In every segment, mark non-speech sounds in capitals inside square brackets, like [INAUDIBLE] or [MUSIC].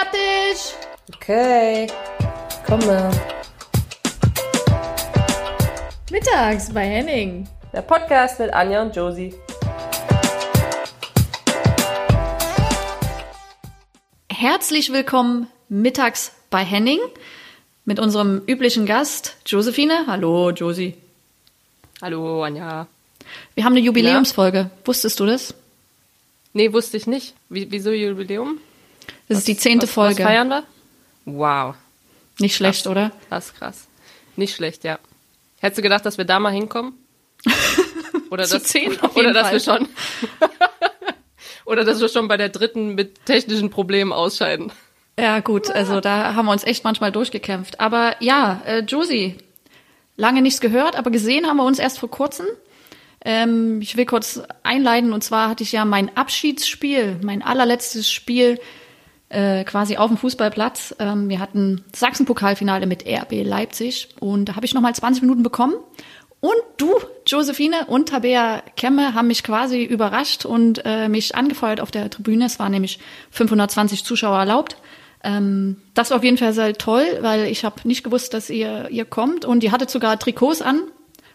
fertig. Okay, komme. Mittags bei Henning. Der Podcast mit Anja und Josie. Herzlich willkommen mittags bei Henning mit unserem üblichen Gast Josephine. Hallo, Josie. Hallo, Anja. Wir haben eine Jubiläumsfolge. Wusstest du das? Nee, wusste ich nicht. Wie, wieso Jubiläum? Das ist die zehnte was, Folge. Was feiern wir? Wow. Nicht schlecht, krass. oder? Krass, krass. Nicht schlecht, ja. Hättest du gedacht, dass wir da mal hinkommen? [LAUGHS] Oder Zu dass, zehn auf oder jeden dass Fall. wir schon [LAUGHS] oder dass wir schon bei der dritten mit technischen Problemen ausscheiden. Ja, gut, also da haben wir uns echt manchmal durchgekämpft. Aber ja, äh, Josie, lange nichts gehört, aber gesehen haben wir uns erst vor kurzem. Ähm, ich will kurz einleiten, und zwar hatte ich ja mein Abschiedsspiel, mein allerletztes Spiel äh, quasi auf dem Fußballplatz. Ähm, wir hatten Sachsen-Pokalfinale mit RB Leipzig und da habe ich nochmal 20 Minuten bekommen. Und du, Josephine und Tabea Kemme haben mich quasi überrascht und äh, mich angefeuert auf der Tribüne. Es waren nämlich 520 Zuschauer erlaubt. Ähm, das war auf jeden Fall sehr toll, weil ich habe nicht gewusst, dass ihr, ihr kommt. Und ihr hattet sogar Trikots an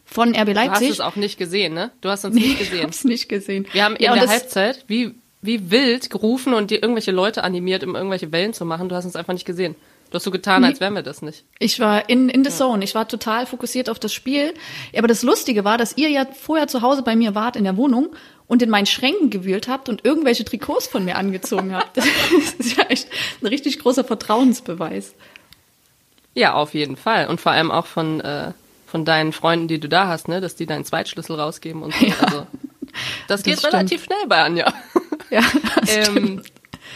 von RB Du hast Leipzig. es auch nicht gesehen, ne? Du hast uns nee, nicht ich gesehen. hab's nicht gesehen. Wir haben in ja, der Halbzeit wie, wie wild gerufen und dir irgendwelche Leute animiert, um irgendwelche Wellen zu machen. Du hast uns einfach nicht gesehen. Du hast so getan, als wären wir das nicht. Ich war in, in the zone. Ich war total fokussiert auf das Spiel. Ja, aber das Lustige war, dass ihr ja vorher zu Hause bei mir wart in der Wohnung und in meinen Schränken gewühlt habt und irgendwelche Trikots von mir angezogen habt. [LAUGHS] Das ist ja echt ein richtig großer Vertrauensbeweis. Ja, auf jeden Fall. Und vor allem auch von, äh, von deinen Freunden, die du da hast, ne? Dass die deinen Zweitschlüssel rausgeben und so. [LAUGHS] Also, das geht stimmt. relativ schnell bei Anja. Ja, [LAUGHS] das ähm, stimmt.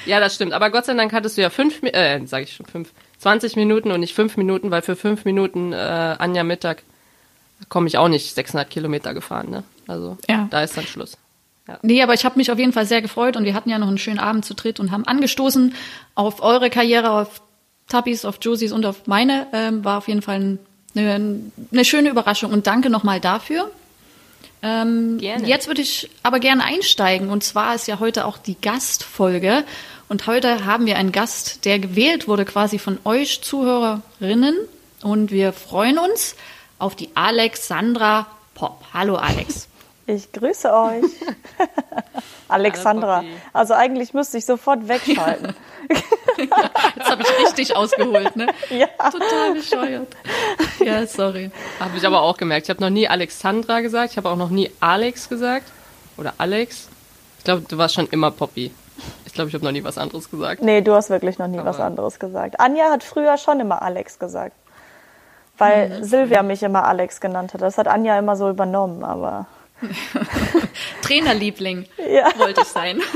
ja, das stimmt. Aber Gott sei Dank hattest du ja fünf, äh, sag ich schon fünf, 20 Minuten und nicht fünf Minuten, weil für fünf Minuten äh, Anja Mittag komme ich auch nicht 600 Kilometer gefahren, ne? Also Ja. da ist dann Schluss. Nee, aber ich habe mich auf jeden Fall sehr gefreut und wir hatten ja noch einen schönen Abend zu dritt und haben angestoßen auf eure Karriere, auf Tappis, auf Josies und auf meine. Ähm, war auf jeden Fall ein, eine, eine schöne Überraschung und danke nochmal dafür. Ähm, Gerne. Jetzt würde ich aber gerne einsteigen und zwar ist ja heute auch die Gastfolge und heute haben wir einen Gast, der gewählt wurde quasi von euch Zuhörerinnen und wir freuen uns auf die Alexandra Pop. Hallo Alex. [LAUGHS] Ich grüße euch. [LAUGHS] Alexandra. Also eigentlich müsste ich sofort wegschalten. [LAUGHS] Jetzt habe ich richtig ausgeholt, ne? Ja. Total bescheuert. [LAUGHS] Ja, sorry. Habe ich aber auch gemerkt. Ich habe noch nie Alexandra gesagt. Ich habe auch noch nie Alex gesagt. Oder Alex. Ich glaube, du warst schon immer Poppy. Ich glaube, ich habe noch nie was anderes gesagt. Nee, du hast wirklich noch nie was Aber- anderes gesagt. Anja hat früher schon immer Alex gesagt. Weil Silvia mich immer Alex genannt hat. Das hat Anja immer so übernommen, aber. [LAUGHS] Trainerliebling Ja. wollte ich sein. [LAUGHS]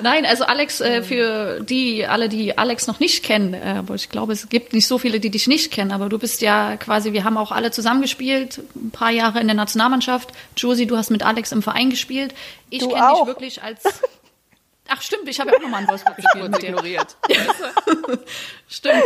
Nein, also Alex, äh, für die, alle, die Alex noch nicht kennen, äh, aber ich glaube, es gibt nicht so viele, die dich nicht kennen, aber du bist ja quasi, wir haben auch alle zusammengespielt, ein paar Jahre in der Nationalmannschaft. Josie, du hast mit Alex im Verein gespielt. Ich kenne dich wirklich als. [LAUGHS] Ach stimmt, ich habe ja auch nochmal in Wolfsburg gespielt mit dir. ignoriert. [LAUGHS] Stimmt.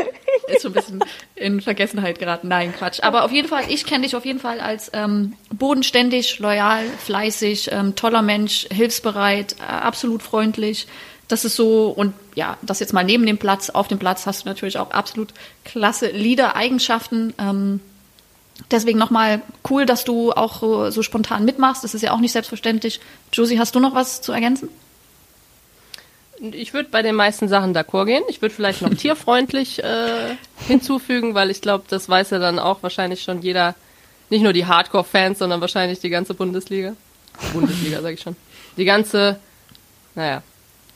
Ist schon ein bisschen in Vergessenheit geraten. Nein, Quatsch. Aber auf jeden Fall, ich kenne dich auf jeden Fall als ähm, bodenständig, loyal, fleißig, ähm, toller Mensch, hilfsbereit, äh, absolut freundlich. Das ist so, und ja, das jetzt mal neben dem Platz, auf dem Platz hast du natürlich auch absolut klasse Leader-Eigenschaften. Ähm, deswegen nochmal cool, dass du auch so, so spontan mitmachst. Das ist ja auch nicht selbstverständlich. Josie, hast du noch was zu ergänzen? Ich würde bei den meisten Sachen d'accord gehen. Ich würde vielleicht noch [LAUGHS] tierfreundlich äh, hinzufügen, weil ich glaube, das weiß ja dann auch wahrscheinlich schon jeder, nicht nur die Hardcore-Fans, sondern wahrscheinlich die ganze Bundesliga. Bundesliga, sage ich schon. Die ganze, naja,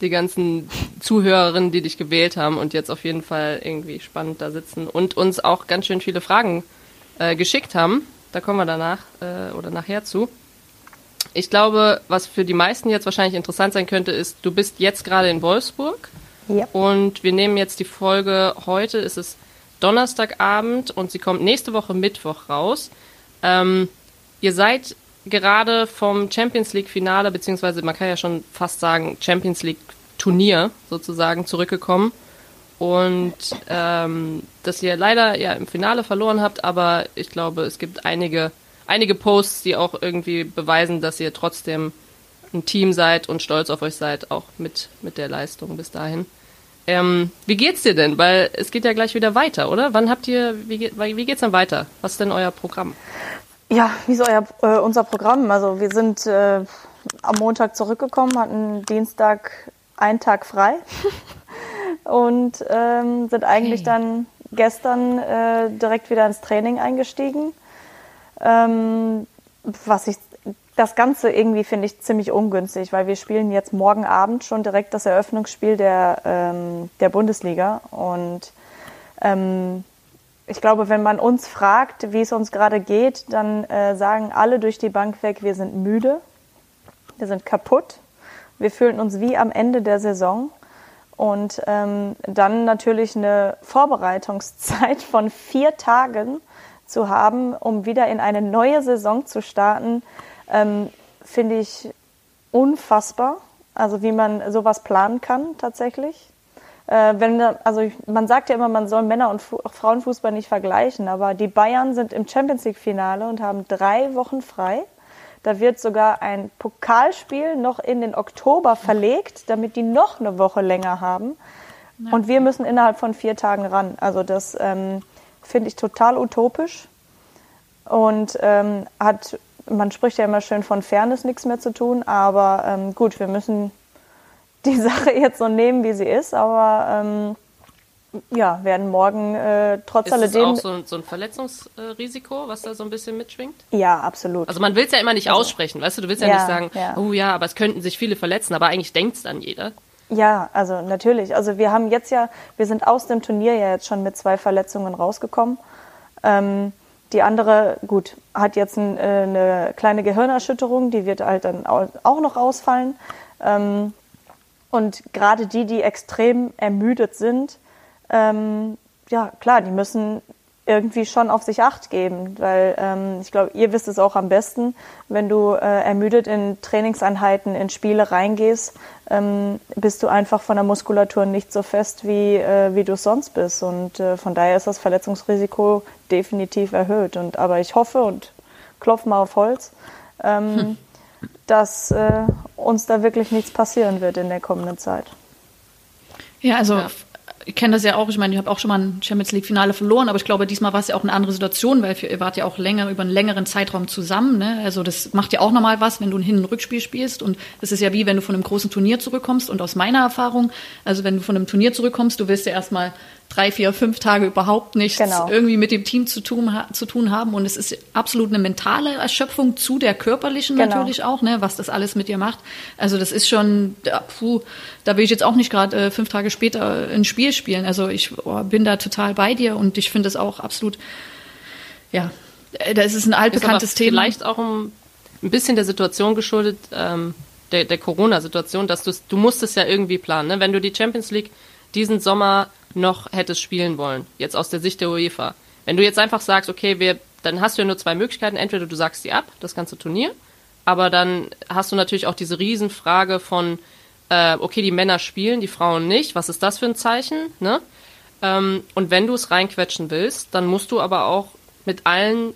die ganzen Zuhörerinnen, die dich gewählt haben und jetzt auf jeden Fall irgendwie spannend da sitzen und uns auch ganz schön viele Fragen äh, geschickt haben. Da kommen wir danach äh, oder nachher zu. Ich glaube, was für die meisten jetzt wahrscheinlich interessant sein könnte, ist, du bist jetzt gerade in Wolfsburg Ja. und wir nehmen jetzt die Folge heute, ist es Donnerstagabend und sie kommt nächste Woche Mittwoch raus. Ähm, ihr seid gerade vom Champions League Finale, beziehungsweise man kann ja schon fast sagen Champions League Turnier sozusagen zurückgekommen und ähm, dass ihr leider ja im Finale verloren habt, aber ich glaube, es gibt einige, einige Posts, die auch irgendwie beweisen, dass ihr trotzdem ein Team seid und stolz auf euch seid, auch mit, mit der Leistung bis dahin. Ähm, wie geht's dir denn? Weil es geht ja gleich wieder weiter, oder? Wann habt ihr, wie, wie geht's dann weiter? Was ist denn euer Programm? Ja, wie ist euer, äh, unser Programm? Also wir sind äh, am Montag zurückgekommen, hatten Dienstag einen Tag frei [LAUGHS] und ähm, sind eigentlich Okay. dann gestern äh, direkt wieder ins Training eingestiegen. Ähm, was ich das Ganze irgendwie finde ich ziemlich ungünstig, weil wir spielen jetzt morgen Abend schon direkt das Eröffnungsspiel der, ähm, der Bundesliga und ähm, ich glaube, wenn man uns fragt, wie es uns gerade geht, dann äh, sagen alle durch die Bank weg, wir sind müde, wir sind kaputt, wir fühlen uns wie am Ende der Saison. Und ähm, dann natürlich eine Vorbereitungszeit von vier Tagen zu haben, um wieder in eine neue Saison zu starten, ähm, finde ich unfassbar. Also wie man sowas planen kann tatsächlich. Äh, wenn, also man sagt ja immer, man soll Männer- und Fu Frauenfußball nicht vergleichen, aber die Bayern sind im Champions League-Finale und haben drei Wochen frei. Da wird sogar ein Pokalspiel noch in den Oktober verlegt, damit die noch eine Woche länger haben. Und wir müssen innerhalb von vier Tagen ran. Also das ähm, finde ich total utopisch. Und ähm, hat, man spricht ja immer schön von Fairness nichts mehr zu tun, aber ähm, gut, wir müssen [LAUGHS] die Sache jetzt so nehmen, wie sie ist, aber ähm, ja, werden morgen äh, trotz Ist alledem. auch so ein, so ein Verletzungsrisiko, was da so ein bisschen mitschwingt? ja, absolut. Also man will es ja immer nicht aussprechen, weißt du, du willst ja, Ja, nicht sagen, ja. oh ja, aber es könnten sich viele verletzen, aber eigentlich denkt's dann jeder. Ja, also natürlich. Also wir haben jetzt ja, wir sind aus dem Turnier ja jetzt schon mit zwei Verletzungen rausgekommen. Ähm, die andere, gut, hat jetzt ein, äh, eine kleine Gehirnerschütterung, die wird halt dann au- auch noch ausfallen. Ähm, und gerade die, die extrem ermüdet sind, ähm, ja klar, die müssen irgendwie schon auf sich acht geben, weil ähm, ich glaube, ihr wisst es auch am besten, wenn du äh, ermüdet in Trainingseinheiten, in Spiele reingehst, ähm, bist du einfach von der Muskulatur nicht so fest, wie, äh, wie du es sonst bist. Und äh, von daher ist das Verletzungsrisiko definitiv erhöht. Und aber ich hoffe und klopf mal auf Holz, ähm, dass äh, uns da wirklich nichts passieren wird in der kommenden Zeit. Ja, also Ja. Ich kenne das ja auch. Ich meine, ich habe auch schon mal ein Champions League Finale verloren, aber ich glaube, diesmal war es ja auch eine andere Situation, weil ihr wart ja auch länger über einen längeren Zeitraum zusammen. Ne? Also das macht ja auch nochmal was, wenn du ein Hin- und Rückspiel spielst. Und das ist ja wie, wenn du von einem großen Turnier zurückkommst. Und aus meiner Erfahrung, also wenn du von einem Turnier zurückkommst, du willst ja erstmal drei, vier, fünf Tage überhaupt nichts Genau. irgendwie mit dem Team zu tun, zu tun haben. Und es ist absolut eine mentale Erschöpfung zu der körperlichen Genau. natürlich auch, ne, was das alles mit dir macht. Also das ist schon, ja, puh, da will ich jetzt auch nicht gerade äh, fünf Tage später ein Spiel spielen. Also ich oh, bin da total bei dir und ich finde es auch absolut, ja, äh, das ist ein Ist altbekanntes Thema. vielleicht auch ein, ein bisschen der Situation geschuldet, ähm, der, der Corona-Situation, dass du du musst es ja irgendwie planen. Ne? Wenn du die Champions League diesen Sommer noch hättest spielen wollen, jetzt aus der Sicht der UEFA. Wenn du jetzt einfach sagst, okay, wir, dann hast du ja nur zwei Möglichkeiten. Entweder du sagst die ab, das ganze Turnier, aber dann hast du natürlich auch diese Riesenfrage von, äh, okay, die Männer spielen, die Frauen nicht. Was ist das für ein Zeichen? Ne? Ähm, und wenn du es reinquetschen willst, dann musst du aber auch mit allen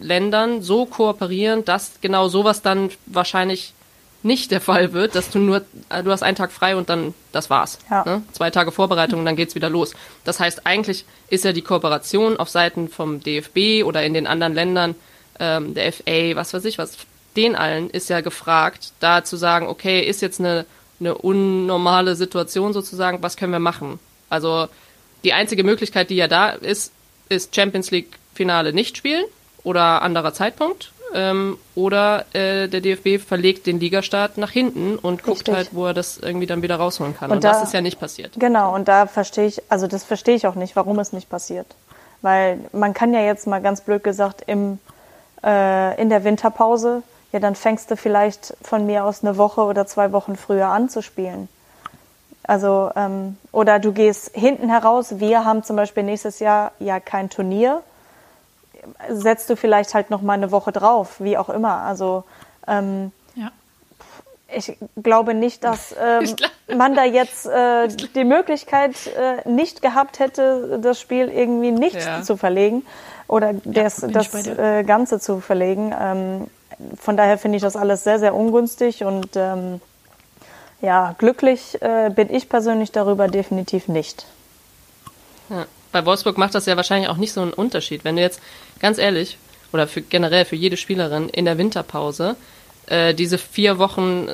Ländern so kooperieren, dass genau sowas dann wahrscheinlich nicht der Fall wird, dass du nur, äh, du hast einen Tag frei und dann, das war's. Ja. Ne? Zwei Tage Vorbereitung und dann geht's wieder los. Das heißt, eigentlich ist ja die Kooperation auf Seiten vom DFB oder in den anderen Ländern, ähm, der FA, was weiß ich was, den allen ist ja gefragt, da zu sagen, okay, ist jetzt eine, eine unnormale Situation sozusagen, was können wir machen? Also die einzige Möglichkeit, die ja da ist, ist Champions League Finale nicht spielen oder anderer Zeitpunkt. Ähm, oder äh, der DFB verlegt den Ligastart nach hinten und guckt Richtig. halt, wo er das irgendwie dann wieder rausholen kann. Und Und, das da- ist ja nicht passiert. Genau, und da verstehe ich, also das verstehe ich auch nicht, warum es nicht passiert. Weil man kann ja jetzt mal ganz blöd gesagt im, äh, in der Winterpause, ja, dann fängst du vielleicht von mir aus eine Woche oder zwei Wochen früher an zu spielen. Also, ähm, oder du gehst hinten heraus, wir haben zum Beispiel nächstes Jahr ja kein Turnier, setzt du vielleicht halt noch mal eine Woche drauf, wie auch immer. Also, ähm, ja. ich glaube nicht, dass [LAUGHS] ähm, man da jetzt äh, [LAUGHS] die Möglichkeit äh, nicht gehabt hätte, das Spiel irgendwie nicht Ja. zu verlegen oder das, bin ich das äh, Ganze zu verlegen. Ähm, von daher finde ich das alles sehr, sehr ungünstig und ähm, ja, glücklich äh, bin ich persönlich darüber definitiv nicht. Ja. Bei Wolfsburg macht das ja wahrscheinlich auch nicht so einen Unterschied. Wenn du jetzt, ganz ehrlich, oder für, generell für jede Spielerin in der Winterpause äh, diese vier Wochen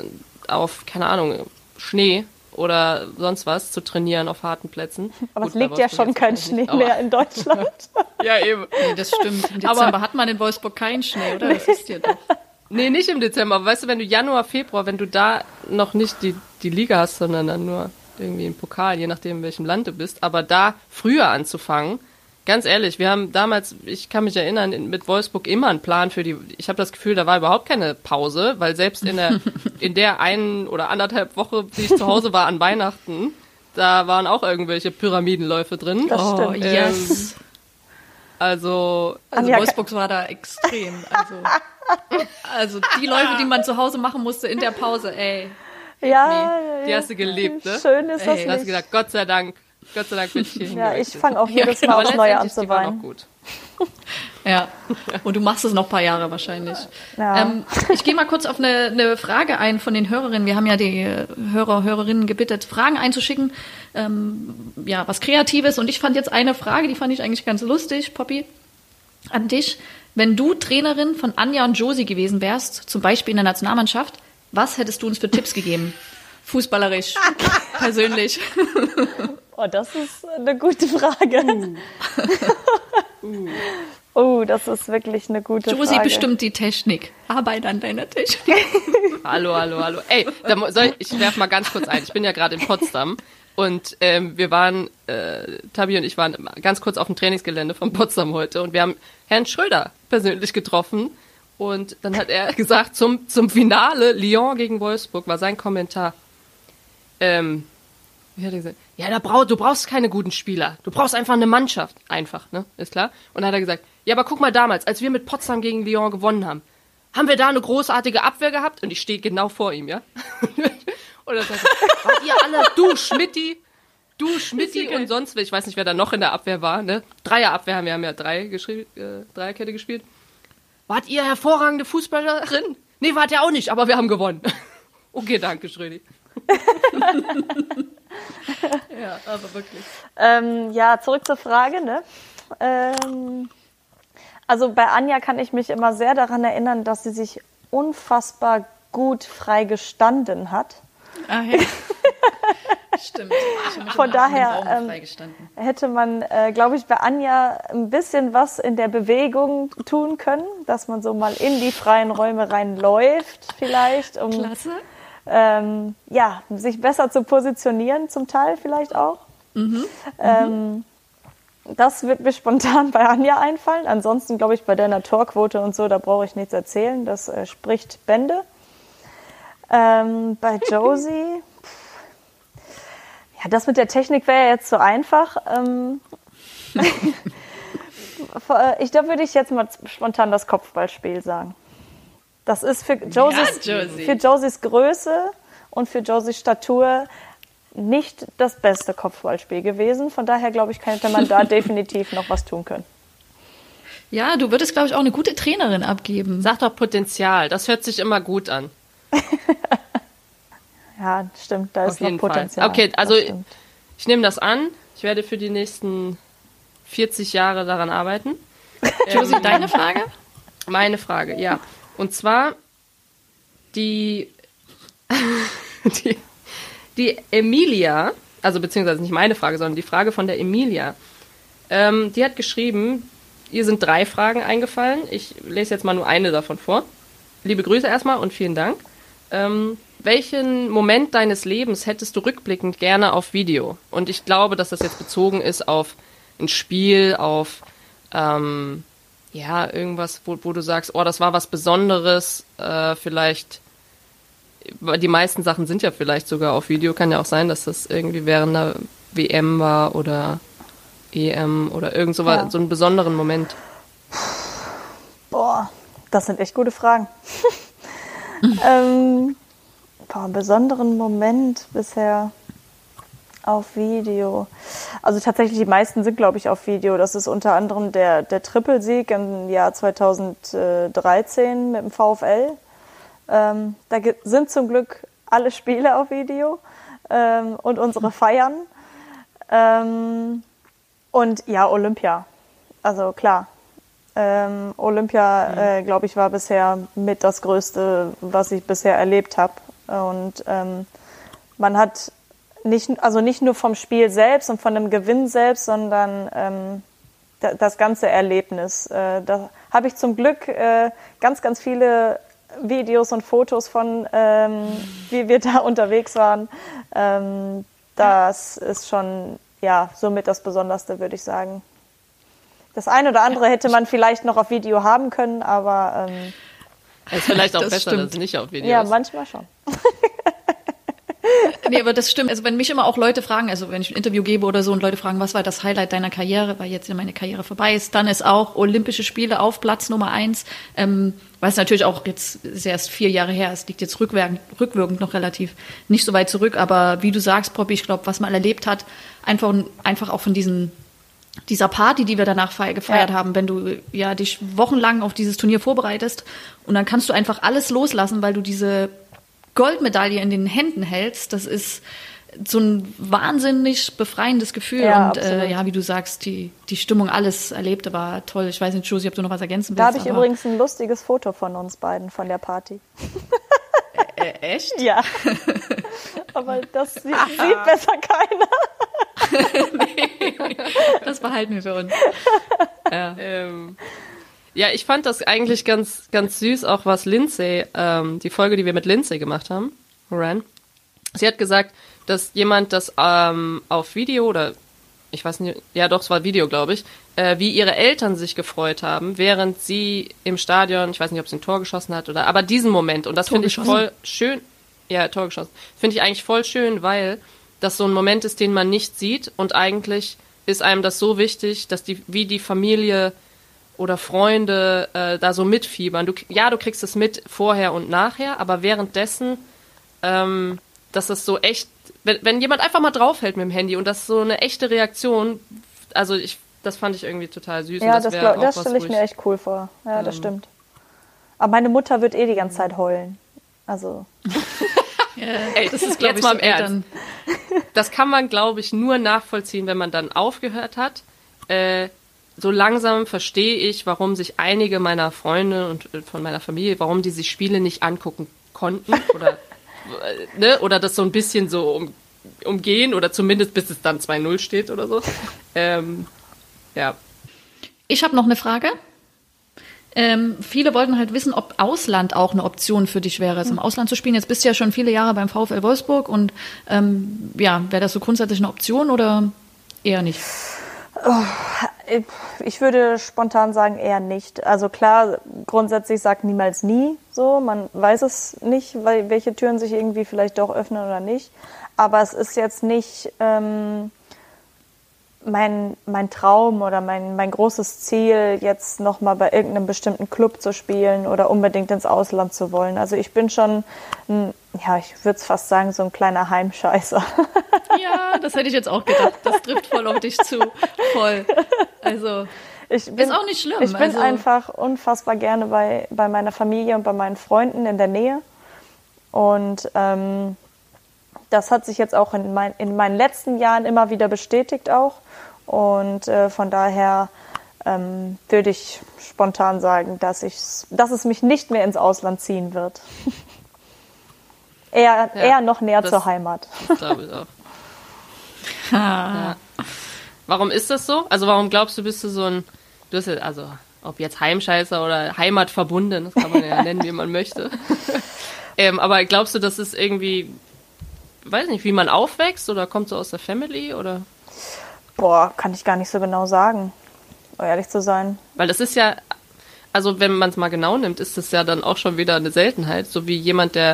auf, keine Ahnung, Schnee oder sonst was zu trainieren auf harten Plätzen. [LAUGHS] Aber Gut, es liegt ja schon kein Schnee nicht, aber- mehr in Deutschland. [LAUGHS] Ja, eben. Nee, das stimmt. Im [LAUGHS] Dezember hat man in Wolfsburg keinen Schnee, oder? Das ist dir doch. Nee, nicht im Dezember. Aber weißt du, wenn du Januar, Februar, wenn du da noch nicht die, die Liga hast, sondern dann nur irgendwie einen Pokal, je nachdem, in welchem Land du bist, aber da früher anzufangen, ganz ehrlich, wir haben damals, ich kann mich erinnern, in- mit Wolfsburg immer einen Plan für die, ich habe das Gefühl, da war überhaupt keine Pause, weil selbst in der, [LAUGHS] in der einen oder anderthalb Woche, die ich zu Hause war an Weihnachten, da waren auch irgendwelche Pyramidenläufe drin. Das Oh, stimmt. yes. Also, Also Anja, Wolfsburg war da extrem. Also, [LAUGHS] also die Läufe, die man zu Hause machen musste in der Pause, ey. Ja, die hast du geliebt, ne? schön ist das Ey, Da hast du nicht. gedacht, Gott sei Dank, Gott sei Dank bin ich hier Ja, ich fange auch jedes Mal Aber aufs Neue an zu weinen. gut. [LAUGHS] Ja. Und du machst es noch ein paar Jahre wahrscheinlich. Ja. Ähm, ich gehe mal kurz auf eine, eine Frage ein von den Hörerinnen. Wir haben ja die Hörer, Hörerinnen gebeten, Fragen einzuschicken. Ähm, ja, was Kreatives. Und ich fand jetzt eine Frage, die fand ich eigentlich ganz lustig, Poppy, an dich. Wenn du Trainerin von Anja und Josie gewesen wärst, zum Beispiel in der Nationalmannschaft, was hättest du uns für Tipps gegeben? Fußballerisch, [LAUGHS] persönlich. Oh, das ist eine gute Frage. Oh, [LAUGHS] das ist wirklich eine gute Josie Frage. bestimmt die Technik. Arbeit an deiner Technik. [LAUGHS] Hallo, hallo, hallo. Ey, soll, ich werf mal ganz kurz ein. Ich bin ja gerade in Potsdam und ähm, wir waren, äh, Tabi und ich waren ganz kurz auf dem Trainingsgelände von Potsdam heute und wir haben Herrn Schröder persönlich getroffen und dann hat er [LAUGHS] gesagt, zum, zum Finale Lyon gegen Wolfsburg war sein Kommentar, ähm, wie hat er gesagt? Ja, da brauch, du brauchst keine guten Spieler. Du brauchst einfach eine Mannschaft. Einfach, ne? Ist klar. Und dann hat er gesagt, ja, aber guck mal damals, als wir mit Potsdam gegen Lyon gewonnen haben, haben wir da eine großartige Abwehr gehabt? Und ich stehe genau vor ihm, ja? [LAUGHS] und dann sagt er, wart ihr alle, du Schmidti, du Schmidti und sonst ich weiß nicht, wer da noch in der Abwehr war, ne? Dreierabwehr haben wir haben ja drei geschrieben, äh, Dreierkette gespielt. Wart ihr hervorragende Fußballerin? Nee, wart ihr auch nicht, aber wir haben gewonnen. [LAUGHS] okay, danke, Schrödi. [LAUGHS] Ja, aber wirklich. Ähm, ja, zurück zur Frage. Ne? Ähm, also bei Anja kann ich mich immer sehr daran erinnern, dass sie sich unfassbar gut frei gestanden hat. Ah, ja. [LAUGHS] Stimmt. Von daher, ähm. Hätte man, äh, glaube ich, bei Anja ein bisschen was in der Bewegung tun können, dass man so mal in die freien Räume reinläuft, vielleicht, um Klasse. Ähm, ja, sich besser zu positionieren, zum Teil vielleicht auch. Ähm, das wird mir [LAUGHS] spontan bei Anja einfallen. Ansonsten glaube ich bei deiner Torquote und so, da brauche ich nichts erzählen. Das äh, spricht Bände. Ähm, bei [LAUGHS] Josie, ja, das mit der Technik wäre ja jetzt zu einfach. Ähm, [LAUGHS] ich, da würde ich jetzt mal spontan das Kopfballspiel sagen. Das ist für Josies, Josie. für Josies Größe und für Josies Statur nicht das beste Kopfballspiel gewesen. Von daher glaube ich, könnte man da [LAUGHS] definitiv noch was tun können. Ja, du würdest, glaube ich, auch eine gute Trainerin abgeben. Sag doch Potenzial, das hört sich immer gut an. [LAUGHS] Ja, stimmt, da Auf ist noch jeden Fall. Potenzial. Okay, also stimmt. ich nehme das an. Ich werde für die nächsten 40 Jahre daran arbeiten. [LAUGHS] Josie, deine Frage? Meine Frage, ja. Und zwar die, [LAUGHS] die, die Emilia, also beziehungsweise nicht meine Frage, sondern die Frage von der Emilia. Ähm, die hat geschrieben, ihr sind drei Fragen eingefallen. Ich lese jetzt mal nur eine davon vor. Liebe Grüße erstmal und vielen Dank. Ähm, welchen Moment deines Lebens hättest du rückblickend gerne auf Video? Und ich glaube, dass das jetzt bezogen ist auf ein Spiel, auf ähm, ja, irgendwas, wo, wo du sagst, oh, das war was Besonderes, äh, vielleicht, die meisten Sachen sind ja vielleicht sogar auf Video, kann ja auch sein, dass das irgendwie während einer WM war oder EM oder irgend so, Ja. so einen besonderen Moment. Boah, das sind echt gute Fragen. [LAUGHS] ähm, boah, einen besonderen Moment bisher. Auf Video. Also tatsächlich die meisten sind, glaube ich, auf Video. Das ist unter anderem der, der Trippelsieg im Jahr 2013 mit dem VfL. Ähm, da sind zum Glück alle Spiele auf Video ähm, und unsere Feiern. Ähm, und ja, Olympia. Also klar. Ähm, Olympia, mhm. äh, glaube ich, war bisher mit das Größte, was ich bisher erlebt habe. Und ähm, man hat nicht, also nicht nur vom Spiel selbst und von dem Gewinn selbst, sondern ähm, das ganze Erlebnis. Äh, da habe ich zum Glück äh, ganz, ganz viele Videos und Fotos von, ähm, wie wir da [LAUGHS] unterwegs waren. Ähm, das ist schon, ja, somit das Besonderste, würde ich sagen. Das eine oder andere hätte man vielleicht noch auf Video haben können, aber ähm, ist vielleicht auch das besser, stimmt. dass nicht auf Video Ja, manchmal schon. Nee, aber das stimmt. Also wenn mich immer auch Leute fragen, also wenn ich ein Interview gebe oder so und Leute fragen, was war das Highlight deiner Karriere, weil jetzt meine Karriere vorbei ist, dann ist auch Olympische Spiele auf Platz Nummer eins. Ähm, weil es natürlich auch jetzt ist erst vier Jahre her, es liegt jetzt rückwirkend, rückwirkend noch relativ nicht so weit zurück. Aber wie du sagst, Poppy, ich glaube, was man erlebt hat, einfach, einfach auch von diesen dieser Party, die wir danach gefeiert ja. haben, wenn du ja dich wochenlang auf dieses Turnier vorbereitest und dann kannst du einfach alles loslassen, weil du diese Goldmedaille in den Händen hältst, das ist so ein wahnsinnig befreiendes Gefühl. Ja, und äh, ja, wie du sagst, die, die Stimmung, alles Erlebte war toll. Ich weiß nicht, Josie, ob du noch was ergänzen willst. Da habe ich übrigens ein lustiges Foto von uns beiden von der Party. Äh, echt? Ja. [LAUGHS] Aber das sieht, sieht besser keiner. [LAUGHS] nee, das behalten wir für uns. Ja. Ähm, ja, ich fand das eigentlich ganz, ganz süß, auch was Lindsay, ähm, die Folge, die wir mit Lindsay gemacht haben, Moran. Sie hat gesagt, dass jemand das ähm, auf Video oder ich weiß nicht, ja doch, es war Video, glaube ich, äh, wie ihre Eltern sich gefreut haben, während sie im Stadion, ich weiß nicht, ob sie ein Tor geschossen hat oder, aber diesen Moment und das finde ich voll schön. Ja, Tor geschossen. Finde ich eigentlich voll schön, weil das so ein Moment ist, den man nicht sieht und eigentlich ist einem das so wichtig, dass die, wie die Familie oder Freunde äh, da so mitfiebern. Du, ja, du kriegst es mit vorher und nachher, aber währenddessen, ähm, dass es so echt, wenn, wenn jemand einfach mal draufhält mit dem Handy und das ist so eine echte Reaktion, also ich, das fand ich irgendwie total süß. Ja, das, das, das stelle ich mir echt cool vor. Ja, ähm, das stimmt. Aber meine Mutter wird eh die ganze Zeit heulen. Also. [LAUGHS] ja, Ey, das ist, glaube ich, mal im Ernst. Das kann man, glaube ich, nur nachvollziehen, wenn man dann aufgehört hat. Äh, so langsam verstehe ich, warum sich einige meiner Freunde und äh, von meiner Familie, warum die sich Spiele nicht angucken konnten [LAUGHS] oder, äh, ne, oder das so ein bisschen so um, umgehen oder zumindest bis es dann 2-0 steht oder so. Ähm, ja. Ich habe noch eine Frage. Ähm, viele wollten halt wissen, ob Ausland auch eine Option für dich wäre, es im Ausland zu spielen. Jetzt bist du ja schon viele Jahre beim VfL Wolfsburg und ähm, ja, wäre das so grundsätzlich eine Option oder eher nicht? Oh, ich würde spontan sagen eher nicht. Also klar, grundsätzlich sagt niemals nie so. Man weiß es nicht, welche Türen sich irgendwie vielleicht doch öffnen oder nicht. Aber es ist jetzt nicht ähm, mein, mein Traum oder mein, mein großes Ziel, jetzt nochmal bei irgendeinem bestimmten Club zu spielen oder unbedingt ins Ausland zu wollen. Also ich bin schon, ein, ja, ich würde es fast sagen, so ein kleiner Heimscheißer. [LAUGHS] Das hätte ich jetzt auch gedacht. Das trifft voll auf dich zu. Voll. Also, ich bin, ist auch nicht schlimm. Ich bin also. einfach unfassbar gerne bei, bei meiner Familie und bei meinen Freunden in der Nähe. Und ähm, das hat sich jetzt auch in, mein, in meinen letzten Jahren immer wieder bestätigt auch. Und äh, von daher ähm, würde ich spontan sagen, dass, ich, dass es mich nicht mehr ins Ausland ziehen wird. [LAUGHS] eher, ja, eher noch näher zur Heimat. glaube ich auch. Ja. Warum ist das so? Also warum glaubst du, bist du so ein, du hast ja, also ob jetzt Heimscheißer oder Heimatverbunden, das kann man ja [LAUGHS] nennen, wie man möchte. ähm, aber glaubst du, das ist irgendwie, weiß nicht, wie man aufwächst oder kommt so aus der Family oder? Boah, kann ich gar nicht so genau sagen, um ehrlich zu sein. Weil das ist ja, also wenn man es mal genau nimmt, ist das ja dann auch schon wieder eine Seltenheit, so wie jemand, der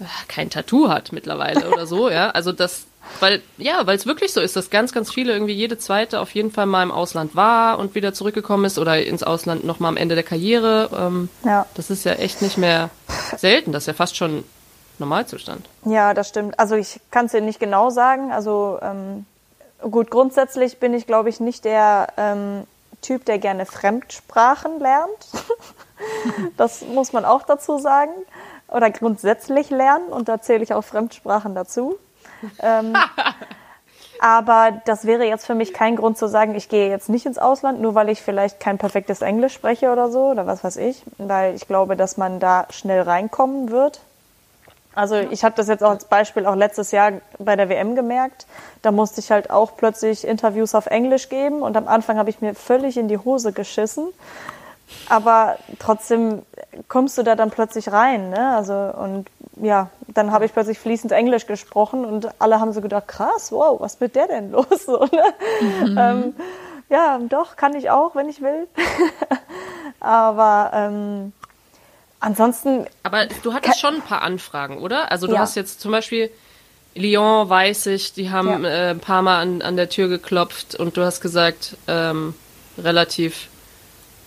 äh, kein Tattoo hat mittlerweile oder so, ja. Also das, weil, ja, weil es wirklich so ist, dass ganz, ganz viele irgendwie jede zweite auf jeden Fall mal im Ausland war und wieder zurückgekommen ist oder ins Ausland nochmal am Ende der Karriere. Ähm, ja. Das ist ja echt nicht mehr selten, das ist ja fast schon Normalzustand. Ja, das stimmt. Also ich kann es dir nicht genau sagen. Also ähm, gut, grundsätzlich bin ich, glaube ich, nicht der ähm, Typ, der gerne Fremdsprachen lernt. [LAUGHS] das muss man auch dazu sagen. Oder grundsätzlich lernen und da zähle ich auch Fremdsprachen dazu. Ähm, aber das wäre jetzt für mich kein Grund zu sagen, ich gehe jetzt nicht ins Ausland, nur weil ich vielleicht kein perfektes Englisch spreche oder so oder was weiß ich, weil ich glaube, dass man da schnell reinkommen wird. Also ich habe das jetzt auch als Beispiel auch letztes Jahr bei der WM gemerkt. Da musste ich halt auch plötzlich Interviews auf Englisch geben und am Anfang habe ich mir völlig in die Hose geschissen. Aber trotzdem kommst du da dann plötzlich rein, ne? Also und ja, dann habe ich plötzlich fließend Englisch gesprochen und alle haben so gedacht, krass, wow, was mit der denn los? [LAUGHS] So, ne? mhm. ähm, ja, doch, kann ich auch, wenn ich will. [LAUGHS] Aber ähm, ansonsten. Aber du hattest schon ein paar Anfragen, oder? Also du ja. hast jetzt zum Beispiel Lyon, weiß ich, die haben ja. äh, ein paar Mal an, an der Tür geklopft und du hast gesagt, ähm, relativ,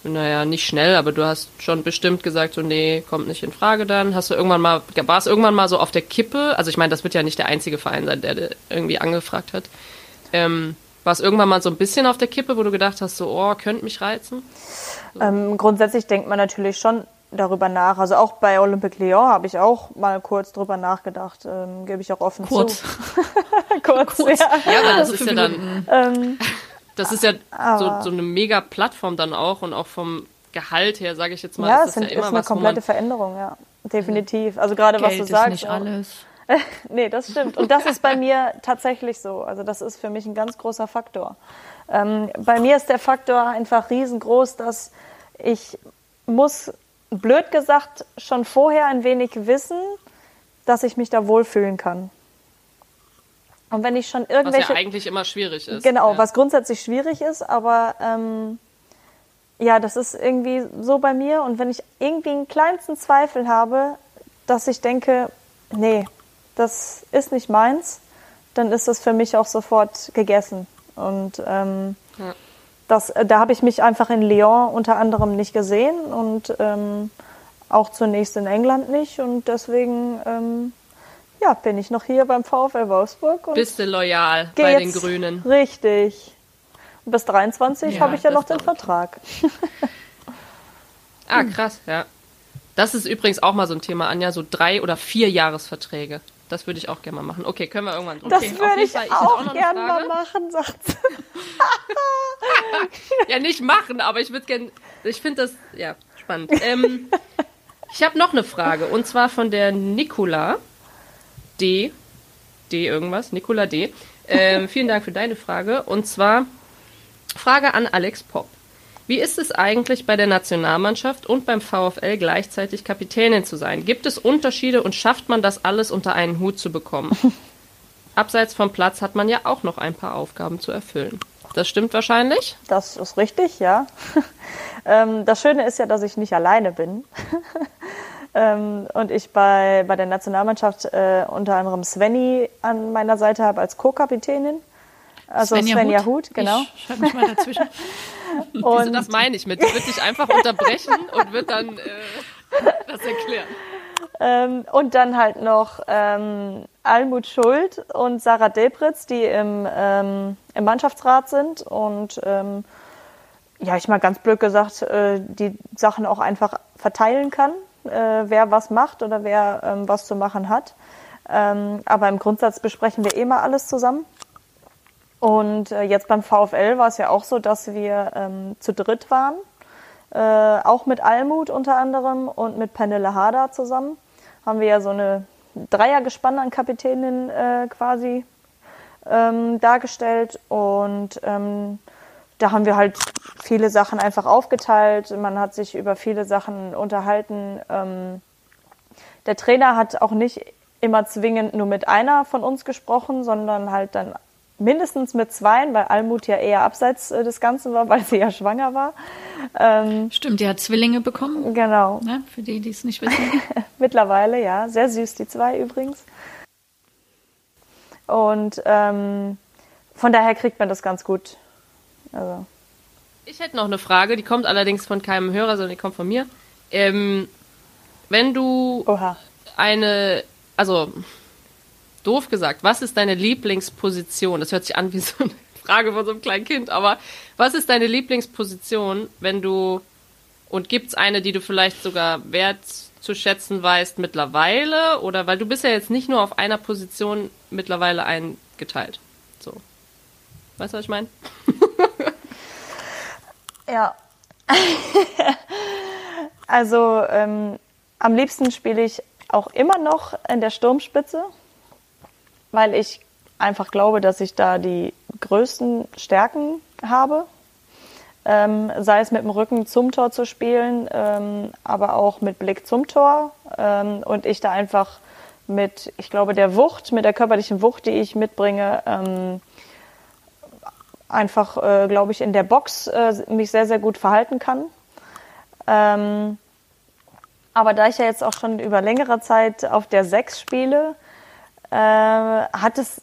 naja, nicht schnell, aber du hast schon bestimmt gesagt, so, nee, kommt nicht in Frage dann. Hast du irgendwann mal, war es irgendwann mal so auf der Kippe? Also ich meine, das wird ja nicht der einzige Verein sein, der irgendwie angefragt hat. Ähm, war es irgendwann mal so ein bisschen auf der Kippe, wo du gedacht hast, so, oh, könnte mich reizen? So. Ähm, grundsätzlich denkt man natürlich schon darüber nach. Also auch bei Olympique Lyon habe ich auch mal kurz drüber nachgedacht, ähm, gebe ich auch offen kurz. zu. [LAUGHS] kurz. kurz, ja. Ja, aber das ist ja dann, ähm, das ist ja so, so eine mega Plattform dann auch und auch vom Gehalt her, sage ich jetzt mal. Ja, es ja ist eine komplette Veränderung, ja, definitiv. Also gerade was du sagst. Nicht alles. [LAUGHS] nee, das stimmt. Und das ist bei mir tatsächlich so. Also das ist für mich ein ganz großer Faktor. Ähm, bei mir ist der Faktor einfach riesengroß, dass ich muss blöd gesagt, schon vorher ein wenig wissen, dass ich mich da wohlfühlen kann. Und wenn ich schon irgendwelche. Was ja eigentlich immer schwierig ist. Genau, ja. was grundsätzlich schwierig ist, aber ähm, ja, das ist irgendwie so bei mir. Und wenn ich irgendwie einen kleinsten Zweifel habe, dass ich denke, nee, das ist nicht meins, dann ist das für mich auch sofort gegessen. Und ähm, ja das, äh, da habe ich mich einfach in Lyon unter anderem nicht gesehen und ähm, auch zunächst in England nicht. Und deswegen ähm, ja, bin ich noch hier beim VfL Wolfsburg. Und Bist du loyal bei den Grünen? Richtig. bis 23 ja, habe ich ja noch den Vertrag. [LAUGHS] ah, krass, ja. Das ist übrigens auch mal so ein Thema, Anja, so drei oder vier Jahresverträge. Das würde ich auch gerne mal machen. Okay, können wir irgendwann drüber Das würde ich, Fall, ich auch, auch gerne mal machen, sagt sie. [LAUGHS] ja, nicht machen, aber ich würde gerne, ich finde das, ja, spannend. Ähm, [LAUGHS] ich habe noch eine Frage und zwar von der Nicola D. D irgendwas, Nicola D. Ähm, [LAUGHS] vielen Dank für deine Frage und zwar Frage an Alex Popp. Wie ist es eigentlich bei der Nationalmannschaft und beim VfL gleichzeitig Kapitänin zu sein? Gibt es Unterschiede und schafft man das alles unter einen Hut zu bekommen? [LAUGHS] Abseits vom Platz hat man ja auch noch ein paar Aufgaben zu erfüllen. Das stimmt wahrscheinlich? Das ist richtig, ja. [LAUGHS] Ähm, das Schöne ist ja, dass ich nicht alleine bin. Ähm, und ich bei, bei der Nationalmannschaft äh, unter anderem Svenny an meiner Seite habe als Co-Kapitänin. Also Svenja, Svenja Hut, Hut genau. Ich schreibe mich mal dazwischen. [LAUGHS] und das meine ich mit. Die wird dich einfach unterbrechen und wird dann äh, das erklären. Ähm, und dann halt noch ähm, Almut Schuld und Sarah Delpritz, die im, ähm, im Mannschaftsrat sind und ähm, ja, ich mal ganz blöd gesagt, äh, die Sachen auch einfach verteilen kann, äh, wer was macht oder wer ähm, was zu machen hat. Ähm, aber im Grundsatz besprechen wir mal alles zusammen. Und äh, jetzt beim VfL war es ja auch so, dass wir ähm, zu dritt waren, äh, auch mit Almut unter anderem und mit Pernille Harder zusammen. Haben wir ja so eine Dreiergespann an Kapitänin äh, quasi ähm, dargestellt und ähm, da haben wir halt viele Sachen einfach aufgeteilt. Man hat sich über viele Sachen unterhalten. Ähm, der Trainer hat auch nicht immer zwingend nur mit einer von uns gesprochen, sondern halt dann mindestens mit zweien, weil Almut ja eher abseits äh, des Ganzen war, [LAUGHS] weil sie ja schwanger war. Ähm, Stimmt, die hat Zwillinge bekommen. Genau. Ne, für die, die es nicht wissen. [LAUGHS] Mittlerweile, ja. Sehr süß, die zwei übrigens. Und ähm, von daher kriegt man das ganz gut. Also. Ich hätte noch eine Frage, die kommt allerdings von keinem Hörer, sondern die kommt von mir. Ähm, wenn du Oha. eine also doof gesagt, was ist deine Lieblingsposition? Das hört sich an wie so eine Frage von so einem kleinen Kind, aber was ist deine Lieblingsposition, wenn du und gibt's eine, die du vielleicht sogar wert zu schätzen weißt mittlerweile oder weil du bist ja jetzt nicht nur auf einer Position mittlerweile eingeteilt. So. Weißt du, was ich meine? [LAUGHS] Ja. [LAUGHS] also ähm, am liebsten spiele ich auch immer noch in der Sturmspitze, weil ich einfach glaube, dass ich da die größten Stärken habe. Ähm, sei es mit dem Rücken zum Tor zu spielen, ähm, aber auch mit Blick zum Tor. Ähm, und ich da einfach mit, ich glaube, der Wucht, mit der körperlichen Wucht, die ich mitbringe, ähm, einfach, äh, glaube ich, in der Box äh, mich sehr, sehr gut verhalten kann. Ähm, aber da ich ja jetzt auch schon über längere Zeit auf der 6 spiele, äh, hat es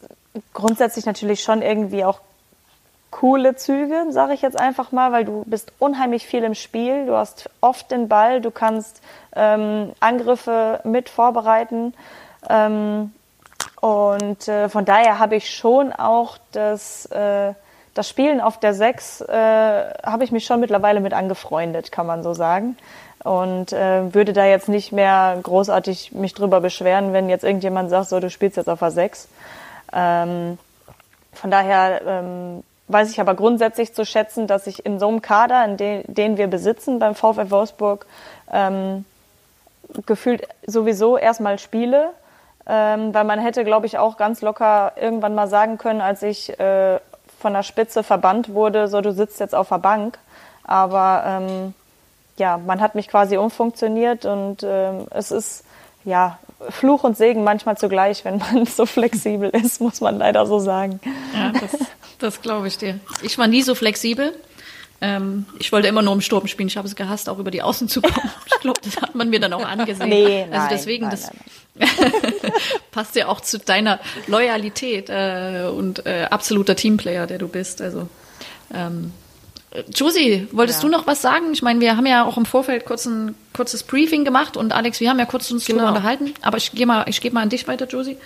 grundsätzlich natürlich schon irgendwie auch coole Züge, sage ich jetzt einfach mal, weil du bist unheimlich viel im Spiel, du hast oft den Ball, du kannst ähm, Angriffe mit vorbereiten. Ähm, und äh, von daher habe ich schon auch das, äh, das Spielen auf der 6 äh, habe ich mich schon mittlerweile mit angefreundet, kann man so sagen. Und äh, würde da jetzt nicht mehr großartig mich drüber beschweren, wenn jetzt irgendjemand sagt, so du spielst jetzt auf der 6. Ähm, von daher ähm, weiß ich aber grundsätzlich zu schätzen, dass ich in so einem Kader, in den, den wir besitzen beim VfL Wolfsburg, ähm, gefühlt sowieso erstmal spiele, ähm, weil man hätte, glaube ich, auch ganz locker irgendwann mal sagen können, als ich äh, von der Spitze verbannt wurde, so du sitzt jetzt auf der Bank. Aber ähm, ja, man hat mich quasi umfunktioniert und ähm, es ist ja Fluch und Segen manchmal zugleich, wenn man [LAUGHS] so flexibel ist, muss man leider so sagen. Ja, das, das glaube ich dir. Ich war nie so flexibel. Ähm, ich wollte immer nur im Sturm spielen. Ich habe es gehasst, auch über die Außen zu kommen. Ich glaube, das hat man mir dann auch angesehen. Nee, also nein, deswegen, nein, das nein, [LAUGHS] passt ja auch zu deiner Loyalität äh, und äh, absoluter Teamplayer, der du bist. Also ähm, äh, Josie, wolltest Ja. du noch was sagen? Ich meine, wir haben ja auch im Vorfeld kurz ein kurzes Briefing gemacht und Alex, wir haben ja kurz uns Genau. unterhalten. Aber ich gehe mal, ich gebe mal an dich weiter, Josie.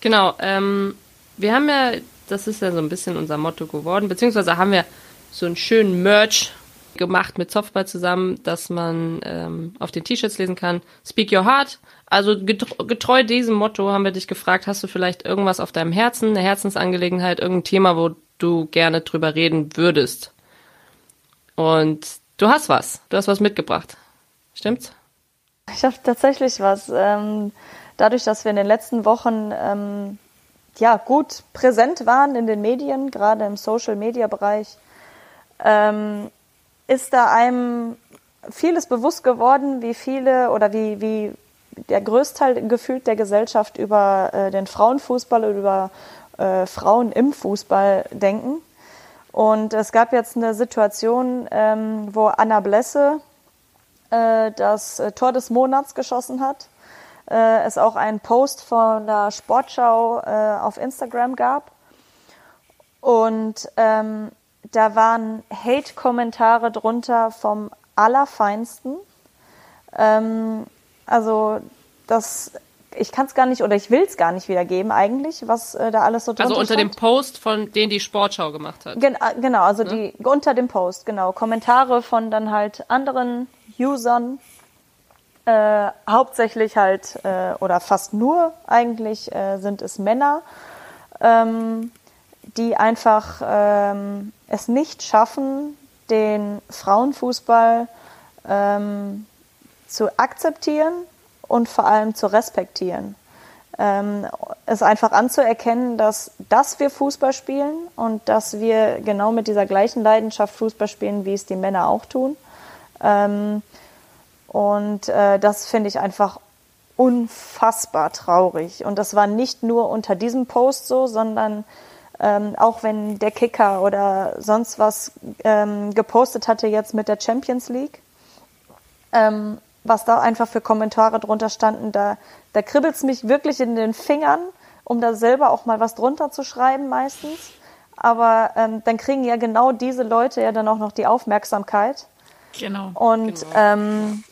Genau, ähm, wir haben ja, das ist ja so ein bisschen unser Motto geworden, beziehungsweise haben wir so einen schönen Merch gemacht mit Softball zusammen, dass man ähm, auf den T-Shirts lesen kann, Speak Your Heart. Also getreu, getreu diesem Motto haben wir dich gefragt, hast du vielleicht irgendwas auf deinem Herzen, eine Herzensangelegenheit, irgendein Thema, wo du gerne drüber reden würdest? Und du hast was, du hast was mitgebracht. Stimmt's? Ich habe tatsächlich was. Ähm, dadurch, dass wir in den letzten Wochen ähm, ja gut präsent waren in den Medien, gerade im Social-Media-Bereich, ähm, ist da einem vieles bewusst geworden, wie viele oder wie, wie der Größteil gefühlt der Gesellschaft über äh, den Frauenfußball oder über äh, Frauen im Fußball denken. Und es gab jetzt eine Situation, ähm, wo Anna Blesse äh, das äh, Tor des Monats geschossen hat. Äh, es auch einen Post von der Sportschau äh, auf Instagram gab. Und ähm, da waren Hate-Kommentare drunter vom Allerfeinsten. Ähm, also das, ich kann es gar nicht oder ich will es gar nicht wiedergeben eigentlich, was äh, da alles so drunter Also unter dem stand. Post, von den die Sportschau gemacht hat. Gen äh, genau, also die unter dem Post, genau. Kommentare von dann halt anderen Usern, äh, hauptsächlich halt äh, oder fast nur eigentlich äh, sind es Männer, ähm, die einfach ähm, es nicht schaffen, den Frauenfußball ähm, zu akzeptieren und vor allem zu respektieren. Ähm, es einfach anzuerkennen, dass, dass wir Fußball spielen und dass wir genau mit dieser gleichen Leidenschaft Fußball spielen, wie es die Männer auch tun. Ähm, und äh, das finde ich einfach unfassbar traurig. Und das war nicht nur unter diesem Post so, sondern ähm, auch wenn der Kicker oder sonst was ähm, gepostet hatte jetzt mit der Champions League, ähm, was da einfach für Kommentare drunter standen, da, da kribbelt es mich wirklich in den Fingern, um da selber auch mal was drunter zu schreiben meistens. Aber ähm, dann kriegen ja genau diese Leute ja dann auch noch die Aufmerksamkeit. Genau. Und ähm,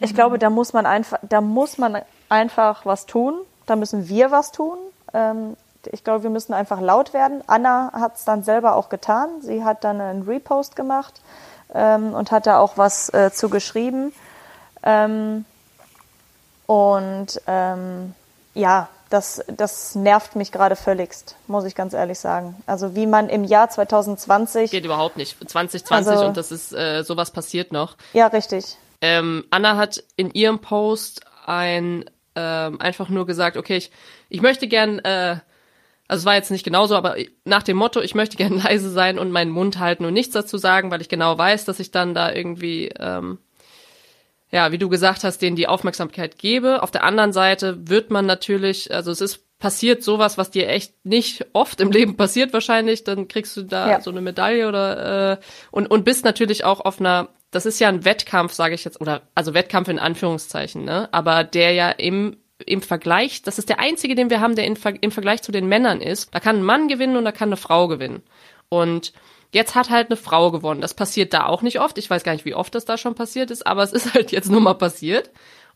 ich glaube, da muss man einfach, da muss man einfach was tun. Da müssen wir was tun. Ähm, ich glaube, wir müssen einfach laut werden. Anna hat es dann selber auch getan. Sie hat dann einen Repost gemacht ähm, und hat da auch was äh, zu geschrieben. Ähm, und ähm, ja, das, das nervt mich gerade völligst, muss ich ganz ehrlich sagen. Also wie man im Jahr 2020. Geht überhaupt nicht. 2020 also, und das ist äh, sowas passiert noch. Ja, richtig. Ähm, Anna hat in ihrem Post ein ähm, einfach nur gesagt, okay, ich, ich möchte gern, äh, also es war jetzt nicht genauso, aber nach dem Motto, ich möchte gern [LAUGHS] leise sein und meinen Mund halten und nichts dazu sagen, weil ich genau weiß, dass ich dann da irgendwie ähm, ja, wie du gesagt hast, denen die Aufmerksamkeit gebe. Auf der anderen Seite wird man natürlich, also es ist passiert sowas, was dir echt nicht oft im Leben passiert wahrscheinlich, dann kriegst du da ja. so eine Medaille oder äh, und und bist natürlich auch auf einer das ist ja ein Wettkampf, sage ich jetzt, oder also Wettkampf in Anführungszeichen, ne? Aber der ja im im Vergleich, das ist der einzige, den wir haben, der in, im Vergleich zu den Männern ist. Da kann ein Mann gewinnen und da kann eine Frau gewinnen. Und Jetzt hat halt eine Frau gewonnen. Das passiert da auch nicht oft. Ich weiß gar nicht, wie oft das da schon passiert ist, aber es [LAUGHS] ist halt jetzt nur mal passiert.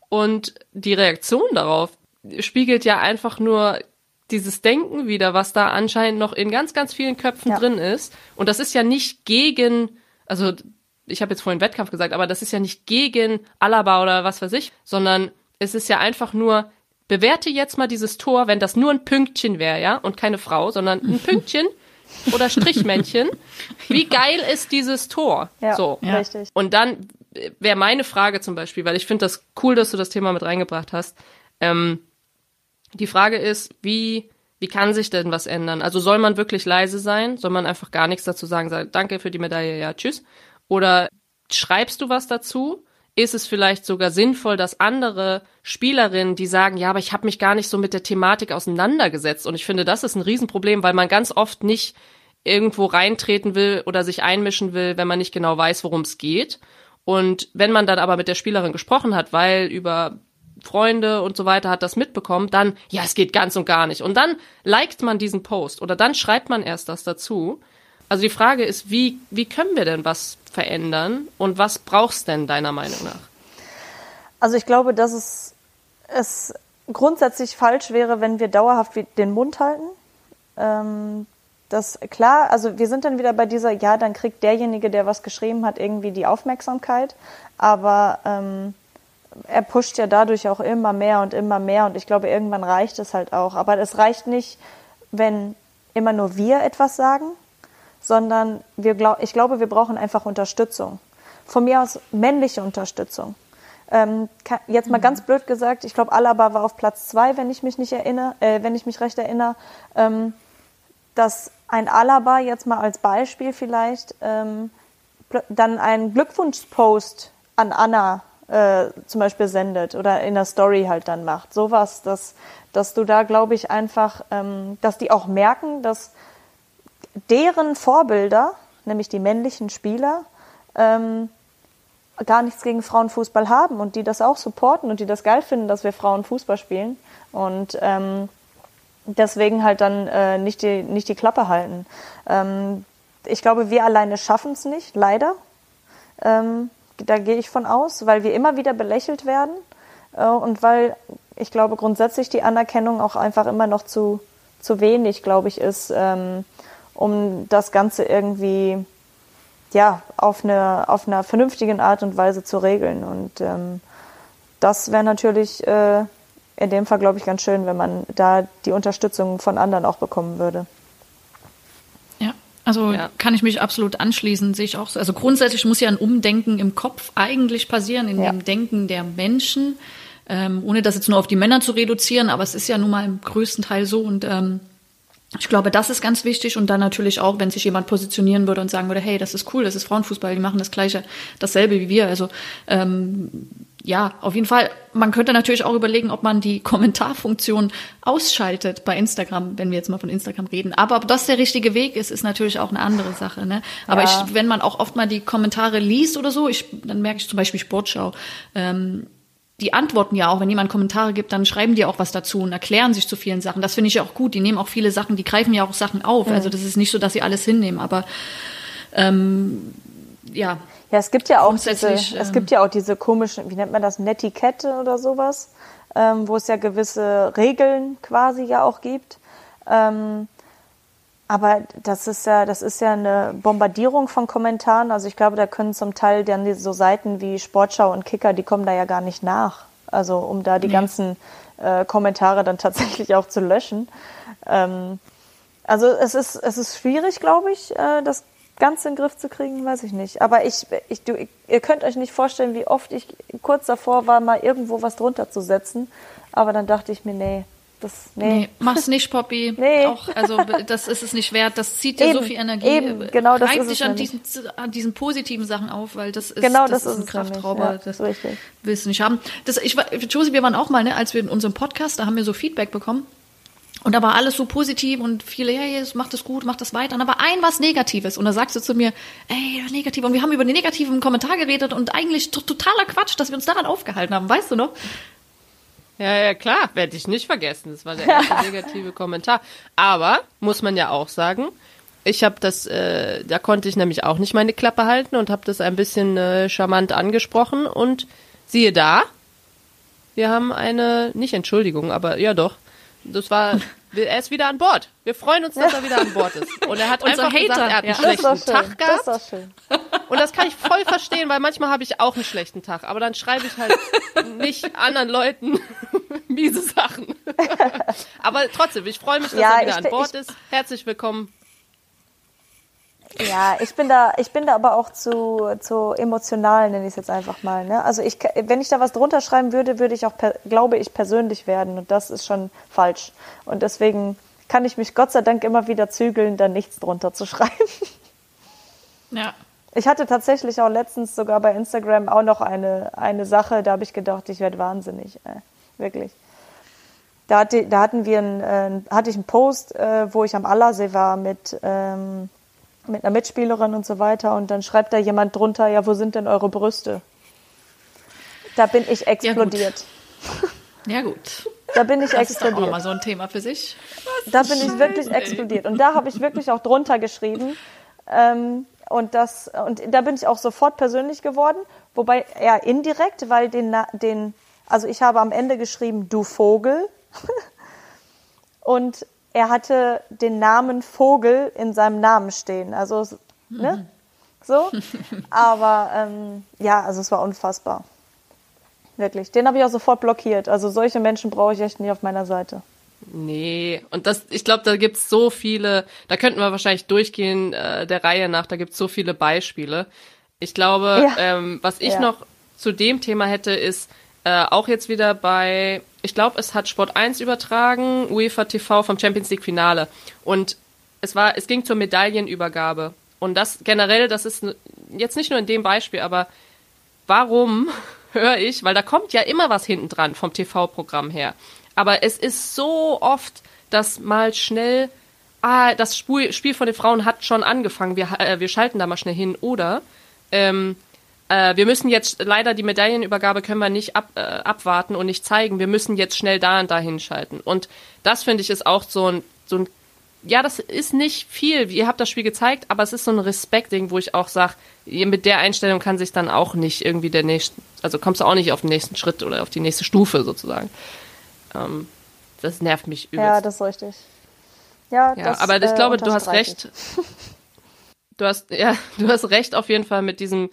Und die Reaktion darauf spiegelt ja einfach nur dieses Denken wieder, was da anscheinend noch in ganz, ganz vielen Köpfen ja. drin ist. Und das ist ja nicht gegen, also ich habe jetzt vorhin Wettkampf gesagt, aber das ist ja nicht gegen Alaba oder was weiß ich, sondern es ist ja einfach nur, bewerte jetzt mal dieses Tor, wenn das nur ein Pünktchen wäre, ja, und keine Frau, sondern ein Pünktchen [LAUGHS] oder Strichmännchen. Wie geil ist dieses Tor? Ja, so. Ja. richtig. Und dann wäre meine Frage zum Beispiel, weil ich finde das cool, dass du das Thema mit reingebracht hast. Ähm, die Frage ist, wie, wie kann sich denn was ändern? Also soll man wirklich leise sein? Soll man einfach gar nichts dazu sagen, sagen, danke für die Medaille, ja, tschüss? Oder schreibst du was dazu? Ist es vielleicht sogar sinnvoll, dass andere Spielerinnen, die sagen, ja, aber ich habe mich gar nicht so mit der Thematik auseinandergesetzt. Und ich finde, das ist ein Riesenproblem, weil man ganz oft nicht irgendwo reintreten will oder sich einmischen will, wenn man nicht genau weiß, worum es geht. Und wenn man dann aber mit der Spielerin gesprochen hat, weil über Freunde und so weiter hat das mitbekommen, dann, ja, es geht ganz und gar nicht. Und dann liked man diesen Post oder dann schreibt man erst das dazu. Also die Frage ist, wie, wie können wir denn was verändern und was brauchst denn deiner Meinung nach? Also ich glaube, dass es, es grundsätzlich falsch wäre, wenn wir dauerhaft den Mund halten. Ähm, das klar, also wir sind dann wieder bei dieser, ja, dann kriegt derjenige, der was geschrieben hat, irgendwie die Aufmerksamkeit, aber ähm, er pusht ja dadurch auch immer mehr und immer mehr und ich glaube, irgendwann reicht es halt auch. Aber es reicht nicht, wenn immer nur wir etwas sagen, sondern wir glaub, ich glaube, wir brauchen einfach Unterstützung. Von mir aus männliche Unterstützung. Ähm, jetzt mal mhm. ganz blöd gesagt, ich glaube, Alaba war auf Platz zwei, wenn ich mich nicht erinnere, äh, wenn ich mich recht erinnere, ähm, dass ein Alaba jetzt mal als Beispiel vielleicht ähm, dann einen Glückwunschpost an Anna äh, zum Beispiel sendet oder in der Story halt dann macht. Sowas, dass, dass du da, glaube ich, einfach, ähm, dass die auch merken, dass deren Vorbilder, nämlich die männlichen Spieler, ähm, gar nichts gegen Frauenfußball haben und die das auch supporten und die das geil finden, dass wir Frauen Fußball spielen und ähm, deswegen halt dann äh, nicht, die, nicht die Klappe halten. Ähm, ich glaube, wir alleine schaffen es nicht, leider. Ähm, da gehe ich von aus, weil wir immer wieder belächelt werden äh, und weil ich glaube grundsätzlich die Anerkennung auch einfach immer noch zu, zu wenig, glaube ich, ist. Ähm, um das Ganze irgendwie ja, auf, eine, auf einer vernünftigen Art und Weise zu regeln. Und ähm, das wäre natürlich äh, in dem Fall, glaube ich, ganz schön, wenn man da die Unterstützung von anderen auch bekommen würde. Ja, also ja. kann ich mich absolut anschließen, sehe ich auch so. Also grundsätzlich muss ja ein Umdenken im Kopf eigentlich passieren, in ja. dem Denken der Menschen, ähm, ohne das jetzt nur auf die Männer zu reduzieren, aber es ist ja nun mal im größten Teil so und ähm, ich glaube, das ist ganz wichtig und dann natürlich auch, wenn sich jemand positionieren würde und sagen würde, hey, das ist cool, das ist Frauenfußball, die machen das gleiche, dasselbe wie wir. Also ähm, ja, auf jeden Fall. Man könnte natürlich auch überlegen, ob man die [LAUGHS] Kommentarfunktion ausschaltet bei Instagram, wenn wir jetzt mal von Instagram reden. Aber ob das der richtige Weg ist, ist natürlich auch eine andere Sache. Ne? Aber ja. ich, wenn man auch oft mal die Kommentare liest oder so, ich, dann merke ich zum Beispiel Sportschau. Ähm, die antworten ja auch, wenn jemand Kommentare gibt, dann schreiben die auch was dazu und erklären sich zu vielen Sachen. Das finde ich ja auch gut. Die nehmen auch viele Sachen, die greifen ja auch Sachen auf. Mhm. Also das ist nicht so, dass sie alles hinnehmen, aber ähm, ja. Ja, es gibt ja auch diese, es gibt ja auch diese komischen, wie nennt man das, Netiquette oder sowas. ähm, wo es ja gewisse Regeln quasi ja auch gibt. Ähm, aber das ist ja, das ist ja eine Bombardierung von Kommentaren. Also ich glaube, da können zum Teil dann so Seiten wie Sportschau und Kicker, die kommen da ja gar nicht nach. Also um da die nee. ganzen äh, Kommentare dann [LAUGHS] tatsächlich auch zu löschen. Ähm, also es ist, es ist schwierig, glaube ich, äh, das Ganze in den Griff zu kriegen, weiß ich nicht. Aber ich, ich, du, ihr könnt euch nicht vorstellen, wie oft ich kurz davor war, mal irgendwo was drunter zu setzen. Aber dann dachte ich mir, nee, das, nee. nee. mach's nicht, Poppy. [LAUGHS] Nee. Auch, also, das ist es nicht wert. Das zieht dir eben, so viel Energie. Eben, genau das ist dich an diesen, an diesen positiven Sachen auf, weil das ist, genau das, das ist ein Kraftrauber. Ja, das richtig. willst du nicht haben. Das, ich, Josie, wir waren auch mal, ne, als wir in unserem Podcast, da haben wir so Feedback bekommen. Und da war alles so positiv und viele, hey, macht das gut, macht das weiter. Und da war ein was Negatives. Und da sagst du zu mir, ey, negativ. Und wir haben über den negativen Kommentar geredet und eigentlich totaler Quatsch, dass wir uns daran aufgehalten haben. Weißt du noch? Ja, ja, klar, werde ich nicht vergessen. Das war der erste [LAUGHS] negative Kommentar. Aber, muss man ja auch sagen, ich habe das, äh, da konnte ich nämlich auch nicht meine Klappe halten und habe das ein bisschen äh, charmant angesprochen. Und siehe da, wir haben eine, nicht Entschuldigung, aber ja doch, das war, er ist wieder an Bord. Wir freuen uns, dass er wieder an Bord ist. Und er hat Unser einfach Hater. gesagt, er hat einen Ja. schlechten das ist doch schön. Tag gehabt. Das schön. Und das kann ich voll verstehen, weil manchmal habe ich auch einen schlechten Tag. Aber dann schreibe ich halt nicht anderen Leuten [LAUGHS] miese Sachen. [LAUGHS] Aber trotzdem, ich freue mich, dass Ja, er wieder ich an Bord ich- ist. Herzlich willkommen. Ja, ich bin da, ich bin da aber auch zu, zu emotional, nenne ich es jetzt einfach mal. Ne? Also ich, wenn ich da was drunter schreiben würde, würde ich auch, glaube ich, persönlich werden und das ist schon falsch. Und deswegen kann ich mich Gott sei Dank immer wieder zügeln, da nichts drunter zu [LAUGHS] schreiben. Ja. Ich hatte tatsächlich auch letztens sogar bei Instagram auch noch eine, eine Sache, da habe ich gedacht, ich werde wahnsinnig, äh, wirklich. Da, hatte, da hatten wir einen, äh, hatte ich einen Post, äh, wo ich am Allersee war mit, ähm, mit einer Mitspielerin und so weiter und dann schreibt da jemand drunter, ja, wo sind denn eure Brüste? Da bin ich explodiert. [LAUGHS] Ja, gut. da bin ich Das ist doch auch explodiert. nochmal so ein Thema für sich. Da bin ich wirklich explodiert. Und da habe ich wirklich auch drunter geschrieben. Ähm, und das, und da bin ich auch sofort persönlich geworden. Wobei, ja, indirekt, weil den, den, also ich habe am Ende geschrieben, du Vogel. [LAUGHS] und er hatte den Namen Vogel in seinem Namen stehen. Also, ne? So. [LAUGHS] Aber, ähm, ja, also es war unfassbar. Wirklich. Den habe ich auch sofort blockiert. Also solche Menschen brauche ich echt nie auf meiner Seite. Nee, und das, ich glaube, da gibt's so viele, da könnten wir wahrscheinlich durchgehen äh, der Reihe nach, da gibt's so viele Beispiele. Ich glaube, Ja. ähm, was ich Ja. noch zu dem Thema hätte, ist äh, auch jetzt wieder bei, ich glaube, es hat Sport 1 übertragen, UEFA TV vom Champions League Finale. Und es war, es ging zur Medaillenübergabe. Und das generell, das ist jetzt nicht nur in dem Beispiel, aber warum [LAUGHS] höre ich, weil da kommt ja immer was hinten dran vom TV-Programm her. Aber es ist so oft, dass mal schnell, ah, das Spiel, Spiel von den Frauen hat schon angefangen, wir, äh, wir schalten da mal schnell hin. Oder ähm, äh, wir müssen jetzt leider die Medaillenübergabe können wir nicht ab, äh, abwarten und nicht zeigen. Wir müssen jetzt schnell da und da hinschalten. Und das finde ich ist auch so ein, so ein ja, das ist nicht viel. Ihr habt das Spiel gezeigt, aber es ist so ein Respektding, wo ich auch sage, mit der Einstellung kann sich dann auch nicht irgendwie der nächste, also kommst du auch nicht auf den nächsten Schritt oder auf die nächste Stufe sozusagen. Ähm, das nervt mich übelst. Ja, das ist richtig. Ja, Ja, das, aber ich äh, glaube, du hast recht. Du hast, ja, [LAUGHS] du hast recht auf jeden Fall mit diesem,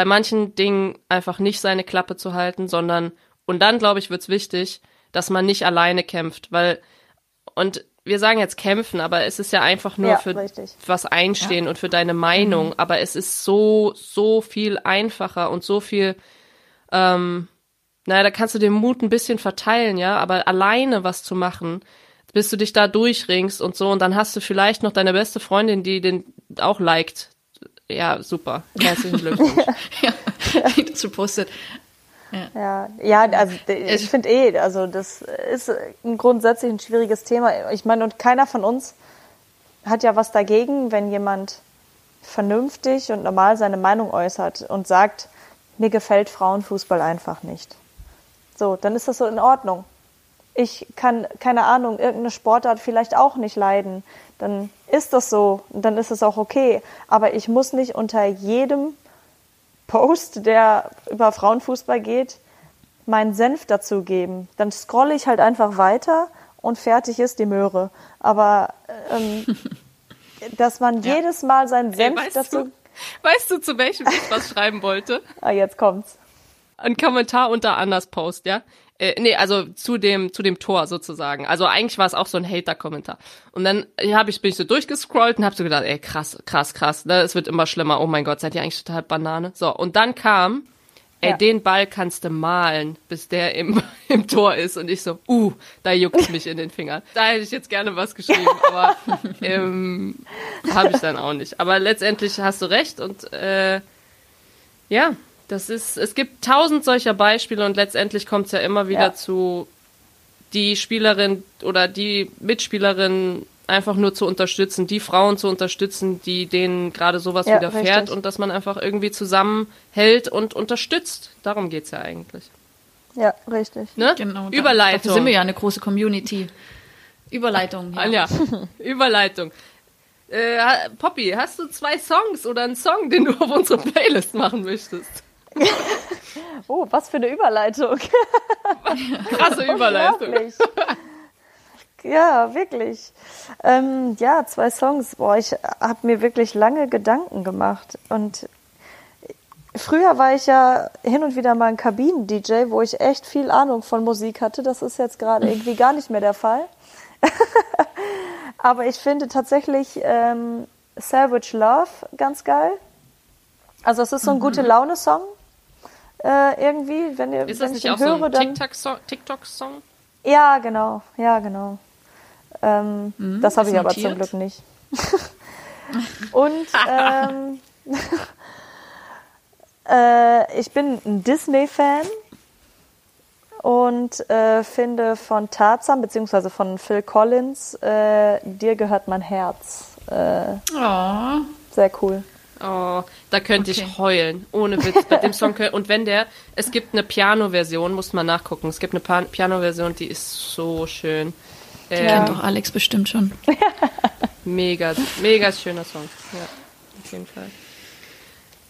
bei manchen Dingen einfach nicht seine Klappe zu halten, sondern, und dann, glaube ich, wird's wichtig, dass man nicht alleine kämpft, weil, und wir sagen jetzt kämpfen, aber es ist ja einfach nur Ja, für richtig. was einstehen und für deine Meinung, aber es ist so, so viel einfacher und so viel, ähm, naja, da kannst du den Mut ein bisschen verteilen, ja, aber alleine was zu machen, bis du dich da durchringst und so und dann hast du vielleicht noch deine beste Freundin, die den auch liked. Ja, super. [LAUGHS] Herzlichen Glückwunsch. ja, [LAUGHS] die das gepostet. Ja, ja, also ich finde eh, also das ist ein grundsätzlich ein schwieriges Thema. Ich meine, und keiner von uns hat ja was dagegen, wenn jemand vernünftig und normal seine Meinung äußert und sagt, mir gefällt Frauenfußball einfach nicht. So, dann ist das so in Ordnung. Ich kann, keine Ahnung, irgendeine Sportart vielleicht auch nicht leiden. Dann ist das so und dann ist es auch okay. Aber ich muss nicht unter jedem Post, der über Frauenfußball geht, meinen Senf dazugeben. Dann scrolle ich halt einfach weiter und fertig ist die Möhre. Aber ähm, [LAUGHS] dass man Ja. jedes Mal seinen Ey, Senf weißt, dazu. du, weißt du, zu welchem ich was schreiben wollte? [LAUGHS] Ah, jetzt kommt's. Ein Kommentar unter Annas Post, ja? Äh, nee, also zu dem, zu dem Tor sozusagen. Also eigentlich war es auch so ein Hater-Kommentar. Und dann hab ich, bin ich so durchgescrollt und hab so gedacht, ey, krass, krass, krass, ne? Es wird immer schlimmer. Oh mein Gott, seid ihr eigentlich total Banane? So, und dann kam, ey, Ja. den Ball kannst du malen, bis der im, [LAUGHS] im Tor ist. Und ich so, uh, da juckt mich in den Fingern. Da hätte ich jetzt gerne was geschrieben, [LAUGHS] aber ähm, habe ich dann auch nicht. Aber letztendlich hast du recht und äh, ja, das ist, es gibt tausend solcher Beispiele und letztendlich kommt es ja immer wieder Ja. zu die Spielerin oder die Mitspielerin einfach nur zu unterstützen, die Frauen zu unterstützen, die denen gerade sowas Ja, widerfährt richtig. und dass man einfach irgendwie zusammenhält und unterstützt. Darum geht's ja eigentlich. Ja, richtig. Ne? Genau. da- Überleitung. Dafür sind wir ja eine große Community. Überleitung. Ja. Anja, [LAUGHS] Überleitung. Äh, Poppy, hast du zwei Songs oder einen Song, den du auf unsere Playlist machen möchtest? [LAUGHS] Oh, was für eine Überleitung. [LAUGHS] Krasse Überleitung. Ja, wirklich. Ähm, ja, zwei Songs. Boah, ich habe mir wirklich lange Gedanken gemacht. Und früher war ich ja hin und wieder mal ein Kabinen-DJ, wo ich echt viel Ahnung von Musik hatte. Das ist jetzt gerade irgendwie gar nicht mehr der Fall. [LAUGHS] Aber ich finde tatsächlich ähm, Savage Love ganz geil. Also es ist so ein gute Laune-Song. Äh, irgendwie, wenn, ihr, Ist das nicht ihn auch so höre, ein dann TikTok-Song? Ja, genau, ja, genau. Ähm, das habe ich aber zum Glück nicht. [LAUGHS] Und ähm, [LAUGHS] äh, ich bin ein Disney-Fan und äh, finde von Tarzan beziehungsweise von Phil Collins äh, Dir gehört mein Herz äh, Oh, sehr cool. Oh, da könnte Okay. ich heulen. Ohne Witz. Bei dem Song. Und wenn der, es gibt eine Piano-Version, muss man nachgucken. Es gibt eine Piano-Version, die ist so schön. Äh, Ja. kennt doch Alex bestimmt schon. [LAUGHS] Mega, mega schöner Song. Ja, auf jeden Fall.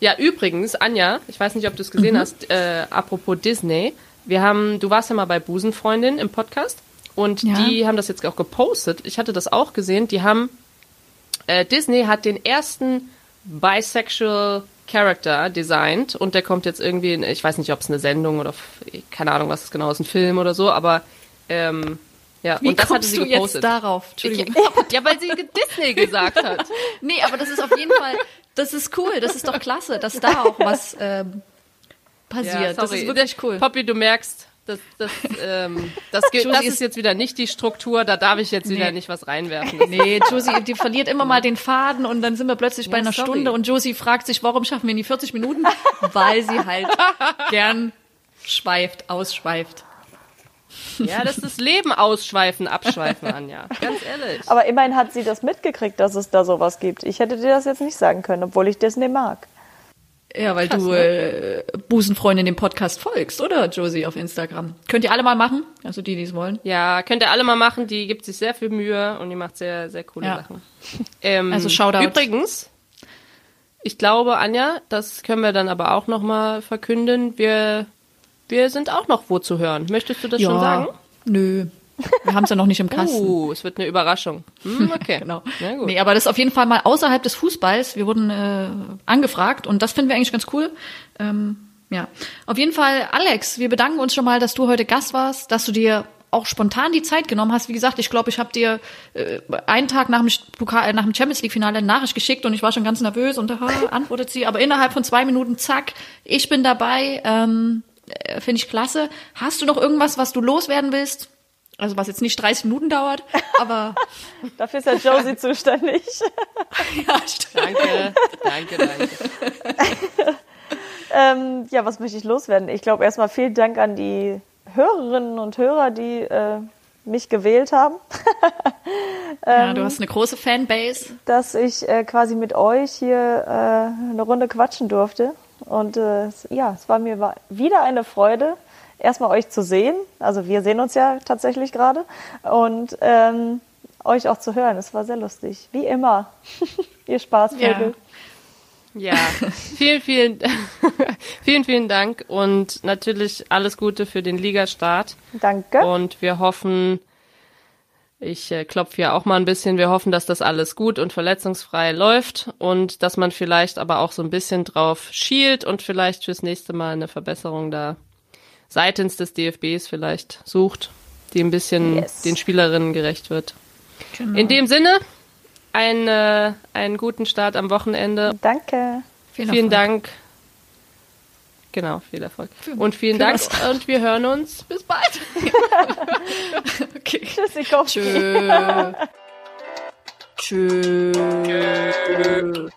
Ja, übrigens, Anja, ich weiß nicht, ob du es gesehen hast, äh, apropos Disney. Wir haben, du warst ja mal bei Busenfreundin im Podcast und Ja. die haben das jetzt auch gepostet. Ich hatte das auch gesehen. Die haben, äh, Disney hat den ersten bisexual Character designt und der kommt jetzt irgendwie in, ich weiß nicht, ob es eine Sendung oder keine Ahnung, was es genau ist, ein Film oder so, aber ähm, ja, Wie und das hatte kommst sie du gepostet. jetzt darauf? Ich, Entschuldigung. [LAUGHS] ja, weil sie Disney gesagt hat. [LAUGHS] Nee, aber das ist auf jeden Fall, das ist cool, das ist doch klasse, dass da auch was ähm, passiert. das ist wirklich cool. Poppy, du merkst, das, das, [LAUGHS] ähm, das, das ist- jetzt wieder nicht die Struktur, da darf ich jetzt wieder Nee. nicht was reinwerfen. [LAUGHS] Nee, Josie, die verliert immer mal den Faden und dann sind wir plötzlich bei Ja, einer sorry. Stunde und Josie fragt sich, warum schaffen wir nie 40 Minuten? Weil sie halt [LAUGHS] gern schweift, ausschweift. ja, das ist das Leben ausschweifen, abschweifen, Anja. Ganz ehrlich. Aber immerhin hat sie das mitgekriegt, dass es da sowas gibt. Ich hätte dir das jetzt nicht sagen können, obwohl ich Disney mag. Ja, weil Krass, du ne? äh, Busenfreundin dem Podcast folgst, oder Josie auf Instagram? Könnt ihr alle mal machen, also die, die es wollen. Ja, könnt ihr alle mal machen, die gibt sich sehr viel Mühe und die macht sehr, sehr coole Ja. Sachen. [LAUGHS] Ähm, Also Shoutout. Übrigens, ich glaube, Anja, das können wir dann aber auch nochmal verkünden, wir, wir sind auch noch wo zu hören. Möchtest du das schon sagen? Nö. Wir haben es ja noch nicht im Kasten. Uh, es wird eine Überraschung. Hm, okay. [LAUGHS] Genau. Na gut. Nee, aber das ist auf jeden Fall mal außerhalb des Fußballs. Wir wurden äh, angefragt und das finden wir eigentlich ganz cool. Ähm, ja, auf jeden Fall, Alex, wir bedanken uns schon mal, dass du heute Gast warst, dass du dir auch spontan die Zeit genommen hast. Wie gesagt, ich glaube, ich habe dir äh, einen Tag nach dem, Pokal, äh, nach dem Champions League Finale eine Nachricht geschickt und ich war schon ganz nervös und da [LAUGHS] antwortet sie. Aber innerhalb von zwei Minuten, zack, ich bin dabei. Ähm, äh, Finde ich klasse. Hast du noch irgendwas, was du loswerden willst? Also was jetzt nicht 30 Minuten dauert, [LAUGHS] aber Dafür ist ja Josie [LAUGHS] zuständig. ja, stimmt. Danke, danke, danke. [LAUGHS] Ähm, ja, was möchte ich loswerden? Ich glaube erstmal vielen Dank an die Hörerinnen und Hörer, die äh, mich gewählt haben, Ja, du hast eine große Fanbase. dass ich äh, quasi mit euch hier äh, eine Runde quatschen durfte. Und äh, ja, es war mir wieder eine Freude, erstmal euch zu sehen. Also wir sehen uns ja tatsächlich gerade. Und ähm, euch auch zu hören. Es war sehr lustig. Wie immer. [LAUGHS] Ihr Spaßvögel. Ja, [LAUGHS] vielen, vielen, [LAUGHS] vielen, vielen Dank und natürlich alles Gute für den Ligastart. Danke. Und wir hoffen, ich äh, klopfe hier auch mal ein bisschen, wir hoffen, dass das alles gut und verletzungsfrei läuft und dass man vielleicht aber auch so ein bisschen drauf schielt und vielleicht fürs nächste Mal eine Verbesserung da seitens des DFBs vielleicht sucht, die ein bisschen Yes. den Spielerinnen gerecht wird. Genau. In dem Sinne, ein, äh, einen guten Start am Wochenende. Danke. Viel Vielen Erfolg. Dank. Genau, viel Erfolg. Für- und vielen Dank was? und wir hören uns. Bis bald. [LAUGHS] Okay. Tschüssikowski. [LAUGHS] Tschö. Tschö.